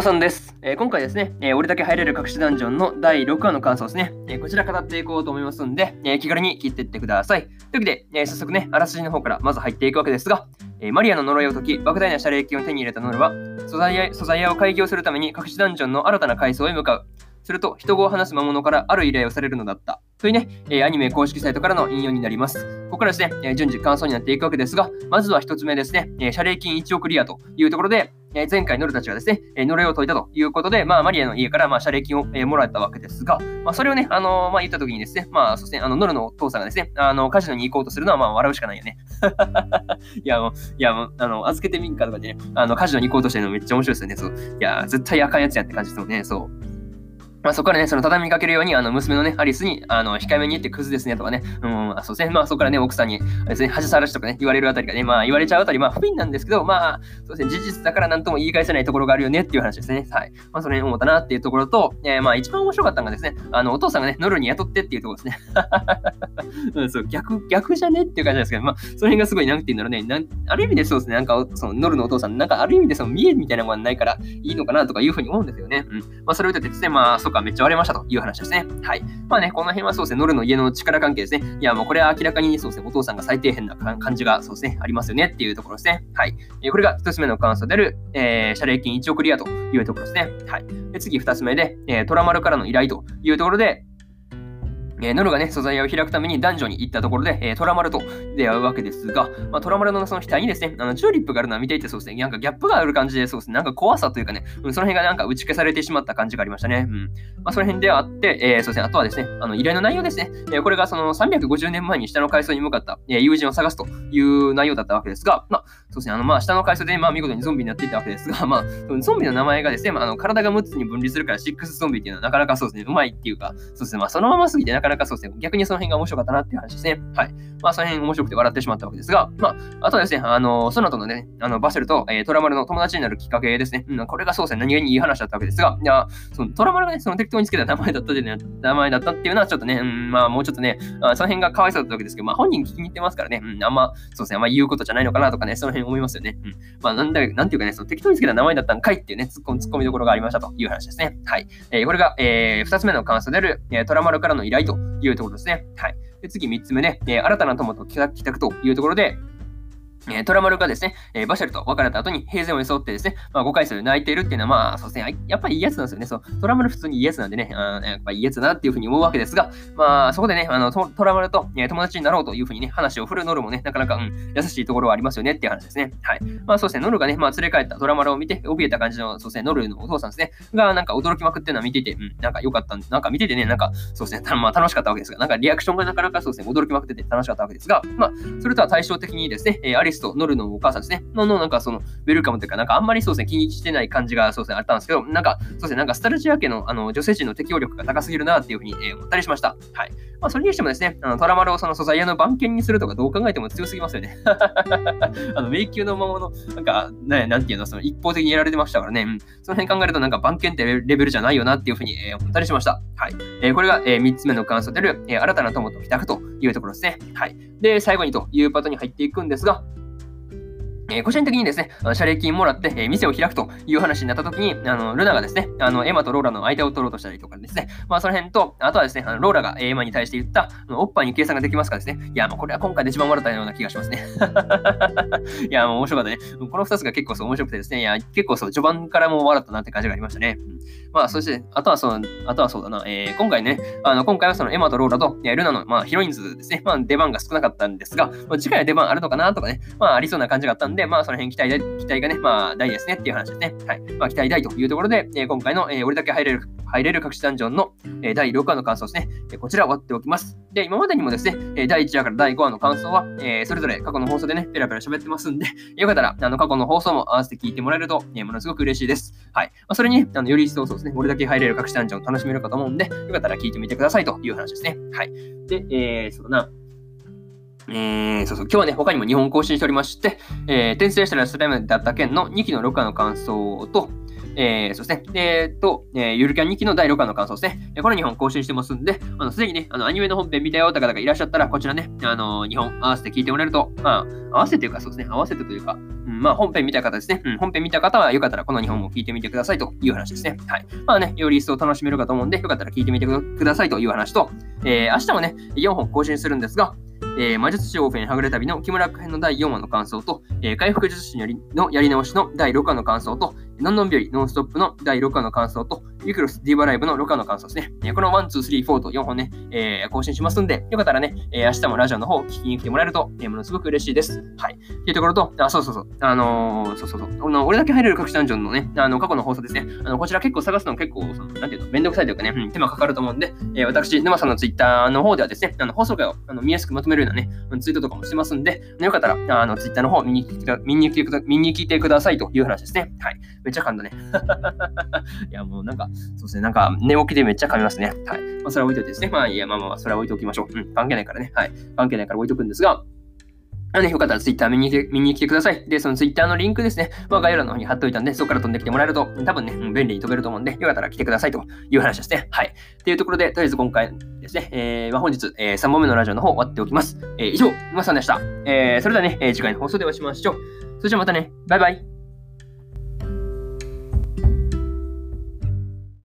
もさんです。えー、今回ですね、えー、俺だけ入れる隠しダンジョンの第6話の感想ですね。えー、こちら語っていこうと思いますんで、え気軽に切っていってください。というわけで、え早速ね、あらすじの方からまず入っていくわけですが、えマリアの呪いを解き、莫大な謝礼金を手に入れたノルは、素材屋素材屋を開業するために隠しダンジョンの新たな階層へ向かう。すると、人語を話す魔物からある依頼をされるのだった。というね、えアニメ公式サイトからの引用になります。ここからですね、え順次感想になっていくわけですが、まずは1つ目ですね、え謝礼金1億リアというところで、え前回ノルたちはですね、え呪いを解いたということで、まあ、マリアの家から、まあ、謝礼金を、えもらったわけですが、まあ、それをね、あのまあ、言った時にですね、まあ、そして、あの、ノルのお父さんがですね、あの、カジノに行こうとするのは、まあ、笑うしかないよね。いや、もう、いや、もう、あの、預けてみんかとかでね、あの、カジノに行こうとしてるのめっちゃ面白いですよね。そう。いや、絶対あかんやつやって感じですもんね。そう。まあ、そこからね、その畳みかけるように、あの、娘のね、アリスに、あの、控えめに言ってクズですねとかね、うん、そうですね、まあ、そこからね、奥さんに、ですね、恥さらしとかね、言われるあたりがね、まあ、言われちゃうあたり、まあ、不憫なんですけど、まあ、そうですね、事実だから何とも言い返せないところがあるよねっていう話ですね。はい。まあ、それに思ったなっていうところと、えー、まあ、一番面白かったのがですね、あの、お父さんがね、ノルに雇ってっていうところですね。うん、そう、逆、逆じゃね？っていう感じなんですけど、まあ、その辺がすごい、なんて言うんだろうね、ある意味でそうですね、なんか、その、ノルのお父さん、なんか、ある意味でその、見えみたいなものがないから、いいのかなとかいうふうに思うんですよね。うん。まあ、それを言ってですね、まあ、そっか、めっちゃ割れましたと。いう話ですね。はい。まあね、この辺はそうですね、ノルの家の力関係ですね。いや、もうこれは明らかにそうですね、お父さんが最低限な感じがそうですね、ありますよねっていうところですね。はい。えー、これが一つ目の感想である、えー、謝礼金1億リアというところですね。はい。で次二つ目で、えー、トラマルからの依頼というところで、えー、ノルがね、素材を開くために男女に行ったところで、えー、トラマルと出会うわけですが、まあ、トラマルのその額にですね、あのチューリップがあるのは見ていてそうですね、なんかギャップがある感じで、そうですね、なんか怖さというかね、うん、その辺がなんか打ち消されてしまった感じがありましたね。うん。まあ、その辺であって、えー、そうですね、あとはですね、あの依頼の内容ですね、え、これがその350年前に下の階層に向かった、え、友人を探すという内容だったわけですが、まあ、そうですね、あの、まあ、下の階層で、まあ、見事にゾンビになっていたわけですが、まあ、ゾンビの名前がですね、まあ、あの体が6つに分離するから、シックスゾンビっていうのはなかなかそうですね、うまいっていうか、そうですね、まあ、そのまますぎてなかなかそうですね、逆にその辺が面白かったなっていう話ですね。はい。まあ、その辺面白くて笑ってしまったわけですが、まあ、あとはですね、あの、その後のね、あの、バセルと、えー、トラマルの友達になるきっかけですね。うん、これがそうですね、何気にいい話だったわけですが、いや、そのトラマルがね、その適当につけた名前だったで、ね、名前だったっていうのはちょっとね、うん、まあ、もうちょっとね、あその辺が可哀想だったわけですけど、まあ、本人聞きに行ってますからね、うん、あんま、そうですね、あんま言うことじゃないのかなとかね、その辺思いますよね。うん。まあ、なんだ、なんていうかね、その適当につけた名前だったんかいっていうね、ツッコミ、どころがありましたという話ですね。はい。えー、これが、えー、二つ目の感想である、えー、トラマルからの依頼というところですね。はい。で、次3つ目ね、えー、新たな友と帰宅というところで、えー、トラマルがですね、えー、バシャルと別れた後に平然を装ってですね、まあ、5回数泣いてるっていうのは、まあ、そうですね、やっぱりいいやつなんですよね。そう、トラマル普通にいいやつなんでね、あやっぱいいやつだなっていうふうに思うわけですが、まあ、そこでね、あのトラマルと、えー、友達になろうというふうにね、話を振るノルもね、なかなか、うん、優しいところはありますよねっていう話ですね。はい。まあ、そうですね、ノルがね、まあ、連れ帰ったトラマルを見て、怯えた感じの、そうですね、ノルのお父さんですね、が、なんか驚きまくってるのは見てて、うん、なんか良かったんでなんか見ててね、なんか、そうですね、まあ、楽しかったわけですが、なんかリアクションがなかなかそうですね、驚きまくってて楽しかったわけですが、まあ、それとは対照的にですね、えアリスとノルのお母さんですね。の、の、なんかその、ウェルカムというか、なんかあんまりそうですね、気にしてない感じがそうですね、あったんですけど、なんか、そうですね、なんかスタルジア家のあの女性陣の適応力が高すぎるなっていうふうに、えー、思ったりしました。はい。まあ、それにしてもですね、あのトラマルをその素材屋の番犬にするとかどう考えても強すぎますよね。あの、迷宮の魔物、なんか、ね、なんていうの、その一方的にやられてましたからね、うん、その辺考えるとなんか番犬ってレベルじゃないよなっていうふうに、えー、思ったりしました。はい。えー、これが、えー、3つ目の感想である、えー、新たな友と帰宅というところですね。はい。で、最後にというパートに入っていくんですが、えー、個人的にですね、謝礼金もらって、えー、店を開くという話になった時に、あの、ルナがですね、あの、エマとローラの間を取ろうとしたりとかですね、まあその辺と、あとはですね、あのローラがエマに対して言った、おっぱいに計算ができますかですね、いや、もうこれは今回で一番笑ったような気がしますね。いや、もう面白かったね。この二つが結構そう面白くてですね、いや、結構そう、序盤からもう笑ったなって感じがありましたね。まあ、そして、あとはそう、あとはそうだな、えー、今回ね、あの、今回はそのエマとローラと、えルナの、まあ、ヒロインズですね、まあ、出番が少なかったんですが、まあ、次回は出番あるのかなとかね、まあ、ありそうな感じがあったんで、でまあ、その辺期待で期待がね、まあ、大ですねっていう話ですね。はい。まあ、期待大というところで、えー、今回の、えー、俺だけ入れる、入れる隠しダンジョンの、えー、第6話の感想ですね。えー、こちら終わっておきます。で、今までにもですね、えー、第1話から第5話の感想は、えー、それぞれ過去の放送でね、ペラペラ喋ってますんで、よかったら、あの、過去の放送も合わせて聞いてもらえると、えー、ものすごく嬉しいです。はい。まあ、それに、あの、より一層そうですね、俺だけ入れる隠しダンジョンを楽しめるかと思うんで、よかったら聞いてみてくださいという話ですね。はい。で、えー、そうだな。えー、そうそう、今日はね、他にも日本更新しておりまして、えー、転生したらスライムだった件の2期の6話の感想と、えー、そうですね。えっと、えー、ゆるキャン2期の第6話の感想ですね。この2本更新してますんで、あの、すでにね、あの、アニメの本編見たよって方がいらっしゃったら、こちらね、あの、2本合わせて聞いてもらえると、まあ、合わせてというかそうですね、合わせてというか、うん、まあ、本編見た方ですね、うん、本編見た方はよかったらこの2本も聞いてみてくださいという話ですね。はい。まあね、より一層楽しめるかと思うんで、よかったら聞いてみてくださいという話と、えー、明日もね、4本更新するんですが、えー、魔術師オーフェンはぐれ旅の木村編の第4話の感想と、えー、回復術師のやり直しの第6話の感想と、のんのんびり、ノンストップの第6話の感想と、ユクロスディーバライブの6話の感想ですね。この1、2、3、4と4本ね、えー、更新しますんで、よかったらね、えー、明日もラジオの方聞きに来てもらえると、えー、ものすごく嬉しいです。はい。っていうところと、あ、そうそうそう、あのー、そうそうそう、この俺だけ入れる隠しダンジョンのね、あの、過去の放送ですね。あの、こちら結構探すの結構、その、なんていうの、めんどくさいというかね、うん、手間かかると思うんで、えー、私、沼さんのツイッターの方ではですね、あの、放送回をあの見やすくまとめるようなね、ツイートとかもしてますんで、よかったら、あの、ツイッターの方見に来て見に来て見に来てくださいという話ですね。はい。めっちゃ噛んだね。いや、もうなんか、そうですね、なんか寝起きでめっちゃ噛みますね。はい。まあ、それは置いといてですね。まあ、いや、まあまあ、それは置いておきましょう。うん、関係ないからね。はい。関係ないから置いとくんですが、あのね、よかったらツイッター見に見に来てください。で、そのツイッターのリンクですね、まあ、概要欄の方に貼っといたんで、そこから飛んできてもらえると、多分ね、便利に飛べると思うんで、よかったら来てくださいという話ですね。はい。っていうところで、とりあえず今回ですね、えー、まあ、本日、えー、3本目のラジオの方終わっておきます。えー、以上、沼さんでした。えー、それではね、えー、次回の放送でお会いしましょう。それじゃあまたね、バイバイ。